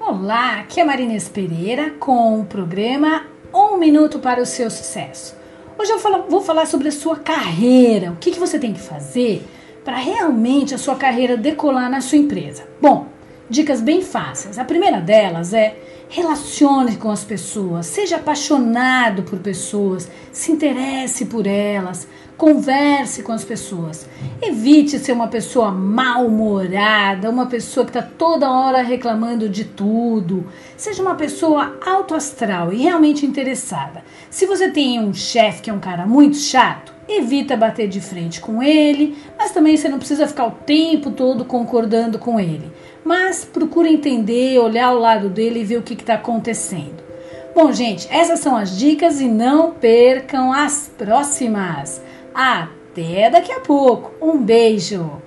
Olá, aqui é Marinês Pereira com o programa Um Minuto para o Seu Sucesso. Hoje eu vou falar sobre a sua carreira, o que você tem que fazer para realmente a sua carreira decolar na sua empresa. Bom, dicas bem fáceis. A primeira delas é relacione com as pessoas, seja apaixonado por pessoas, se interesse por elas, converse com as pessoas. Evite ser uma pessoa mal-humorada, uma pessoa que está toda hora reclamando de tudo. Seja uma pessoa alto astral e realmente interessada. Se você tem um chefe que é um cara muito chato, evita bater de frente com ele, mas também você não precisa ficar o tempo todo concordando com ele. Mas procura entender, olhar o lado dele e ver o que está acontecendo. Bom, gente, essas são as dicas e não percam as próximas. Até daqui a pouco. Um beijo!